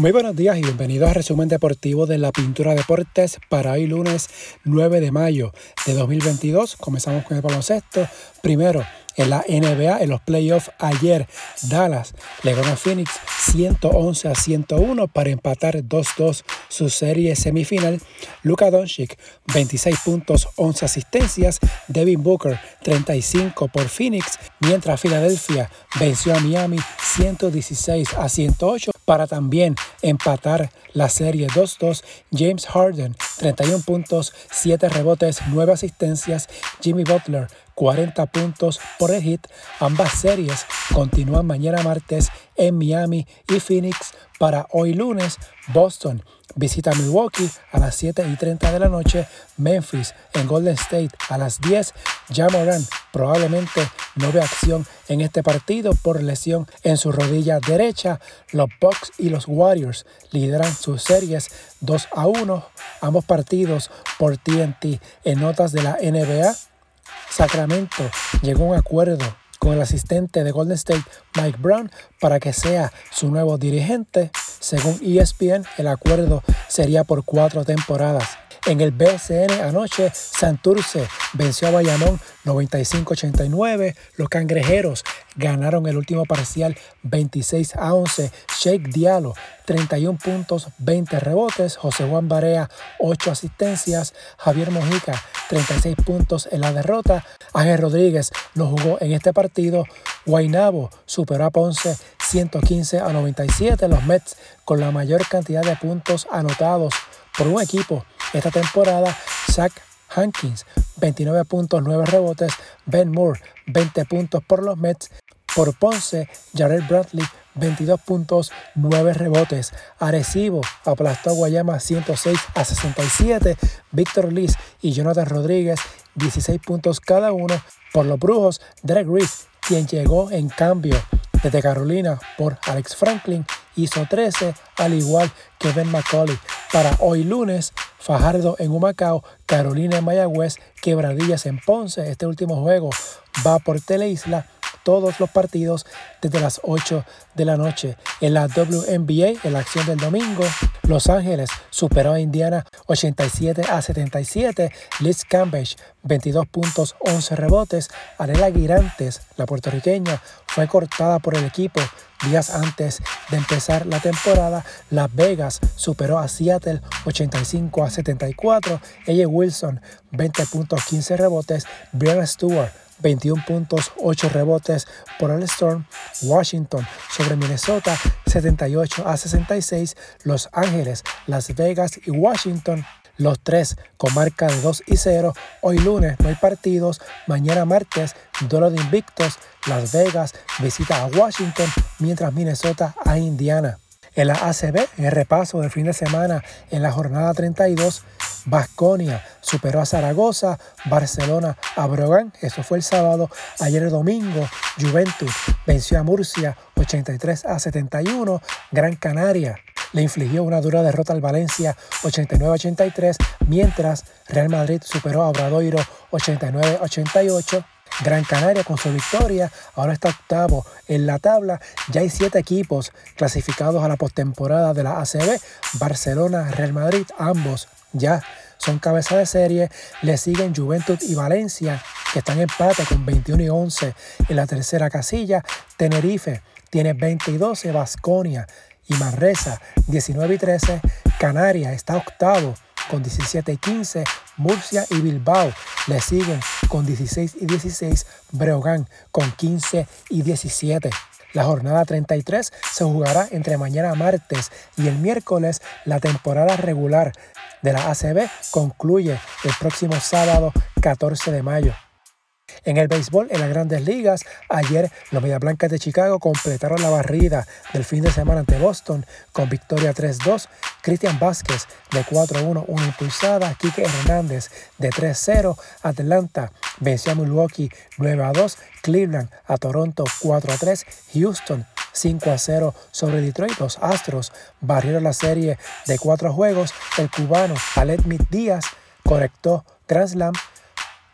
Muy buenos días y bienvenidos al resumen deportivo de la Pintura Deportes para hoy lunes 9 de mayo de 2022. Comenzamos con el baloncesto. Primero, en la NBA, en los playoffs ayer, Dallas le ganó a Phoenix 111 a 101 para empatar 2-2 su serie semifinal. Luka Doncic, 26 puntos, 11 asistencias. Devin Booker, 35 por Phoenix, mientras Filadelfia venció a Miami 116 a 108 para también empatar la serie 2-2. James Harden, 31 puntos, 7 rebotes, 9 asistencias. Jimmy Butler, 40 puntos por el hit. Ambas series continúan mañana martes en Miami y Phoenix para hoy lunes. Boston visita Milwaukee a las 7 y 30 de la noche. Memphis en Golden State a las 10. Jamoran probablemente no ve acción en este partido por lesión en su rodilla derecha. Los Bucks y los Warriors lideran sus series 2 a 1. Ambos partidos por TNT en notas de la NBA. Sacramento llegó a un acuerdo con el asistente de Golden State, Mike Brown, para que sea su nuevo dirigente. Según ESPN, el acuerdo sería por cuatro temporadas. En el BCN anoche, Santurce venció a Bayamón 95-89. Los cangrejeros ganaron el último parcial 26 a 11. Shake Diallo 31 puntos, 20 rebotes. José Juan Barea 8 asistencias. Javier Mojica 36 puntos en la derrota. Ángel Rodríguez no jugó en este partido. Guainabo superó a Ponce 115 a 97. Los Mets con la mayor cantidad de puntos anotados por un equipo esta temporada. Zach Hankins, 29 puntos, 9 rebotes. Ben Moore, 20 puntos por los Mets. Por Ponce, Jared Bradley, 22 puntos, 9 rebotes. Arecibo aplastó a Guayama 106 a 67. Víctor Liz y Jonathan Rodríguez, 16 puntos cada uno. Por los Brujos, Derek Reese, quien llegó en cambio desde Carolina por Alex Franklin, hizo 13, al igual que Ben McCauley. Para hoy lunes, Fajardo en Humacao, Carolina en Mayagüez, Quebradillas en Ponce. Este último juego va por Teleisla todos los partidos desde las 8 de la noche. En la WNBA, en la acción del domingo, Los Ángeles superó a Indiana 87 a 77. Liz Cambridge, 22 puntos, 11 rebotes. Arela Girantes, la puertorriqueña, fue cortada por el equipo Días antes de empezar la temporada, Las Vegas superó a Seattle 85 a 74. Ella Wilson 20 puntos 15 rebotes. Brianna Stewart 21 puntos 8 rebotes por el Storm. Washington sobre Minnesota 78 a 66. Los Ángeles, Las Vegas y Washington los tres con marca de 2 y 0. Hoy lunes no hay partidos. Mañana martes, duelo de invictos. Las Vegas visita a Washington, mientras Minnesota a Indiana. En la ACB, el repaso del fin de semana, en la jornada 32, Basconia superó a Zaragoza, Barcelona a Brogan, eso fue el sábado. Ayer el domingo, Juventus venció a Murcia 83 a 71, Gran Canaria le infligió una dura derrota al Valencia 89-83, mientras Real Madrid superó a Obradoiro 89-88. Gran Canaria con su victoria ahora está octavo en la tabla. Ya hay siete equipos clasificados a la postemporada de la ACB. Barcelona, Real Madrid, ambos ya son cabeza de serie. Le siguen Juventud y Valencia, que están en empate con 21 y 11 en la tercera casilla. Tenerife tiene 20 y 12. Vasconia y Manresa 19 y 13. Canarias está octavo con 17 y 15. Murcia y Bilbao le siguen con 16 y 16. Breogán con 15 y 17. La jornada 33 se jugará entre mañana martes y el miércoles. La temporada regular de la ACB concluye el próximo sábado 14 de mayo. En el béisbol, en las grandes ligas, ayer los Media Blancas de Chicago completaron la barrida del fin de semana ante Boston con victoria 3-2. Cristian Vázquez de 4-1, una impulsada. Quique Hernández de 3-0. Atlanta venció a Milwaukee 9-2. Cleveland a Toronto 4-3. Houston 5 0 sobre Detroit. Los Astros barrieron la serie de cuatro juegos. El cubano Alet Díaz conectó Grand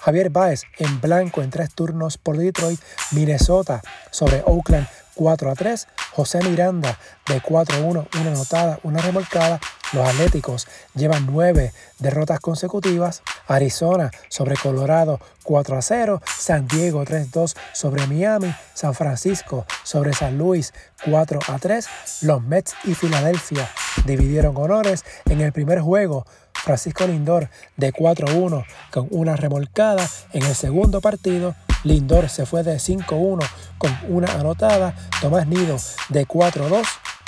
Javier Baez en blanco en tres turnos por Detroit, Minnesota sobre Oakland 4 a 3. José Miranda de 4 a 1, una anotada, una remolcada. Los Atléticos llevan 9 derrotas consecutivas. Arizona sobre Colorado 4 a 0. San Diego 3 2 sobre Miami. San Francisco sobre San Luis 4 a 3. Los Mets y Filadelfia dividieron honores en el primer juego. Francisco Lindor de 4 a 1 con una remolcada. En el segundo partido Lindor se fue de 5-1 con una anotada. Tomás Nido de 4-2.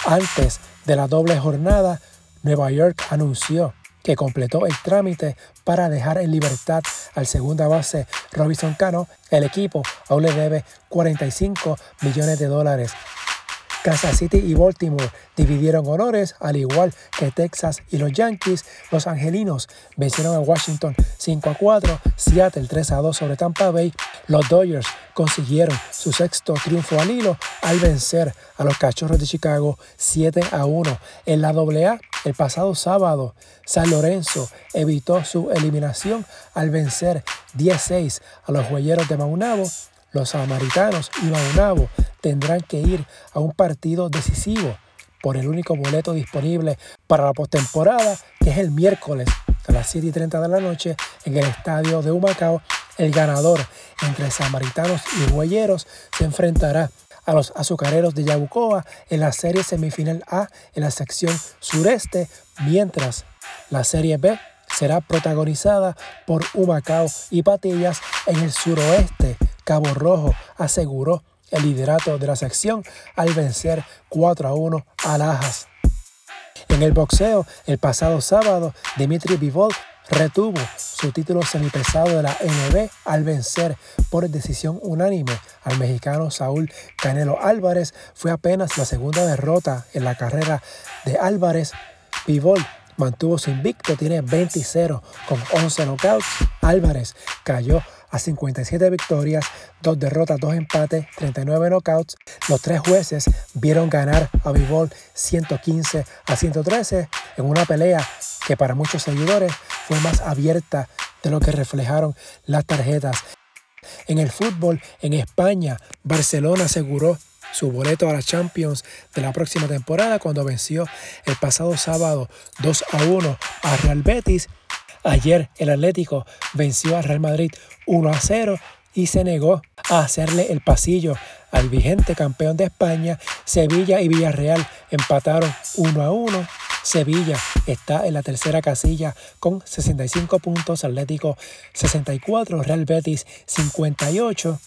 Antes de la doble jornada, Nueva York anunció que completó el trámite para dejar en libertad al segunda base Robinson Cano. El equipo aún le debe 45 millones de dólares Kansas City y Baltimore dividieron honores, al igual que Texas y los Yankees. Los Angelinos vencieron a Washington 5 a 4, Seattle 3 a 2 sobre Tampa Bay. Los Dodgers consiguieron su sexto triunfo al hilo al vencer a los Cachorros de Chicago 7 a 1. En la AA, el pasado sábado, San Lorenzo evitó su eliminación al vencer 10-6 a los Huelleros de Maunabo los samaritanos y Maunabo tendrán que ir a un partido decisivo por el único boleto disponible para la postemporada, que es el miércoles a las 7 y 30 de la noche en el estadio de Humacao. El ganador entre samaritanos y huelleros se enfrentará a los azucareros de Yabucoa en la serie semifinal A en la sección sureste, mientras la serie B será protagonizada por Humacao y Patillas en el suroeste Cabo Rojo aseguró el liderato de la sección al vencer 4 a 1 a Lajas. En el boxeo, el pasado sábado, Dimitri Bivol retuvo su título semipesado de la NB al vencer por decisión unánime al mexicano Saúl Canelo Álvarez. Fue apenas la segunda derrota en la carrera de Álvarez. Bivol mantuvo su invicto, tiene 20-0 con 11 knockouts. Álvarez cayó a 57 victorias, 2 derrotas, 2 empates, 39 knockouts. Los tres jueces vieron ganar a Bivol 115 a 113 en una pelea que para muchos seguidores fue más abierta de lo que reflejaron las tarjetas. En el fútbol, en España, Barcelona aseguró su boleto a la Champions de la próxima temporada cuando venció el pasado sábado 2 a 1 a Real Betis Ayer el Atlético venció al Real Madrid 1 a 0 y se negó a hacerle el pasillo al vigente campeón de España. Sevilla y Villarreal empataron 1 a 1. Sevilla está en la tercera casilla con 65 puntos, Atlético 64, Real Betis 58.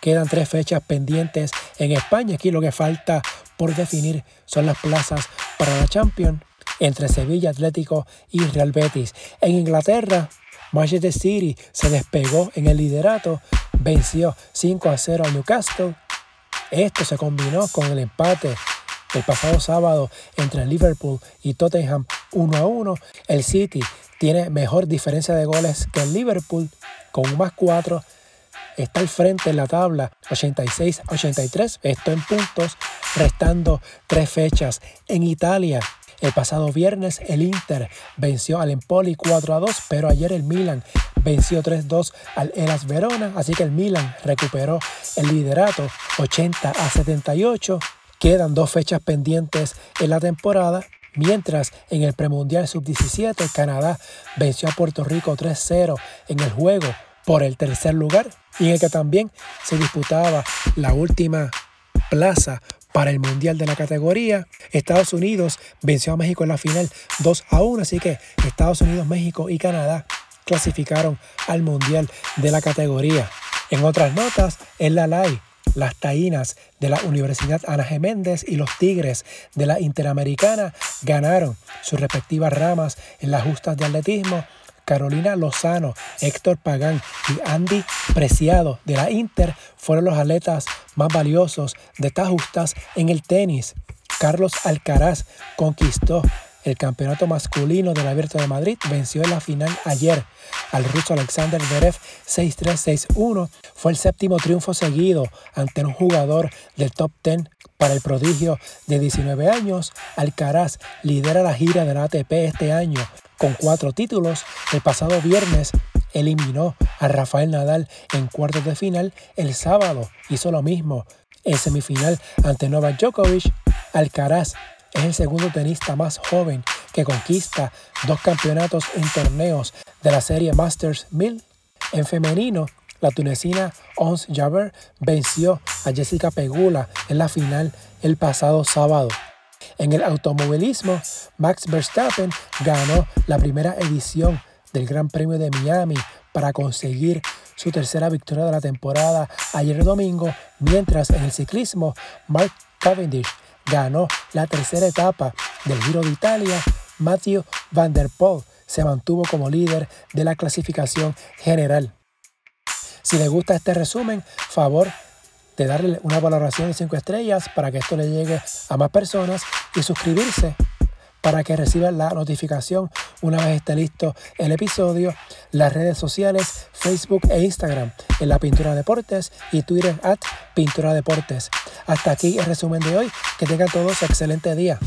Quedan tres fechas pendientes en España. Aquí lo que falta por definir son las plazas para la Champions entre Sevilla Atlético y Real Betis. En Inglaterra, Manchester City se despegó en el liderato, venció 5 a 0 a Newcastle. Esto se combinó con el empate el pasado sábado entre Liverpool y Tottenham 1 a 1. El City tiene mejor diferencia de goles que el Liverpool con un más 4. Está al frente en la tabla 86 a 83, esto en puntos, restando tres fechas. En Italia, el pasado viernes el Inter venció al Empoli 4 a 2, pero ayer el Milan venció 3-2 al Elas Verona, así que el Milan recuperó el liderato 80 a 78. Quedan dos fechas pendientes en la temporada, mientras en el premundial sub-17 Canadá venció a Puerto Rico 3-0 en el juego por el tercer lugar y en el que también se disputaba la última plaza para el Mundial de la categoría. Estados Unidos venció a México en la final 2 a 1, así que Estados Unidos, México y Canadá clasificaron al Mundial de la categoría. En otras notas, en la LAI, las Taínas de la Universidad Ana Geméndez y los Tigres de la Interamericana ganaron sus respectivas ramas en las justas de atletismo Carolina Lozano, Héctor Pagán y Andy Preciado de la Inter fueron los atletas más valiosos de estas justas en el tenis. Carlos Alcaraz conquistó el campeonato masculino del Abierto de Madrid venció en la final ayer al ruso Alexander Zverev 6-3-6-1. Fue el séptimo triunfo seguido ante un jugador del top 10 para el prodigio de 19 años. Alcaraz lidera la gira de la ATP este año con cuatro títulos. El pasado viernes eliminó a Rafael Nadal en cuartos de final. El sábado hizo lo mismo En semifinal ante Novak Djokovic, Alcaraz es el segundo tenista más joven que conquista dos campeonatos en torneos de la serie Masters 1000. En femenino, la tunecina Ons Jabeur venció a Jessica Pegula en la final el pasado sábado. En el automovilismo, Max Verstappen ganó la primera edición del Gran Premio de Miami para conseguir su tercera victoria de la temporada ayer domingo, mientras en el ciclismo Mark Cavendish ganó la tercera etapa del Giro de Italia, Matthew Van Der Poel se mantuvo como líder de la clasificación general. Si les gusta este resumen, favor de darle una valoración de 5 estrellas para que esto le llegue a más personas y suscribirse para que reciban la notificación una vez esté listo el episodio, las redes sociales, Facebook e Instagram en la Pintura Deportes y Twitter at Pintura Deportes. Hasta aquí el resumen de hoy. Que tengan todos excelente día.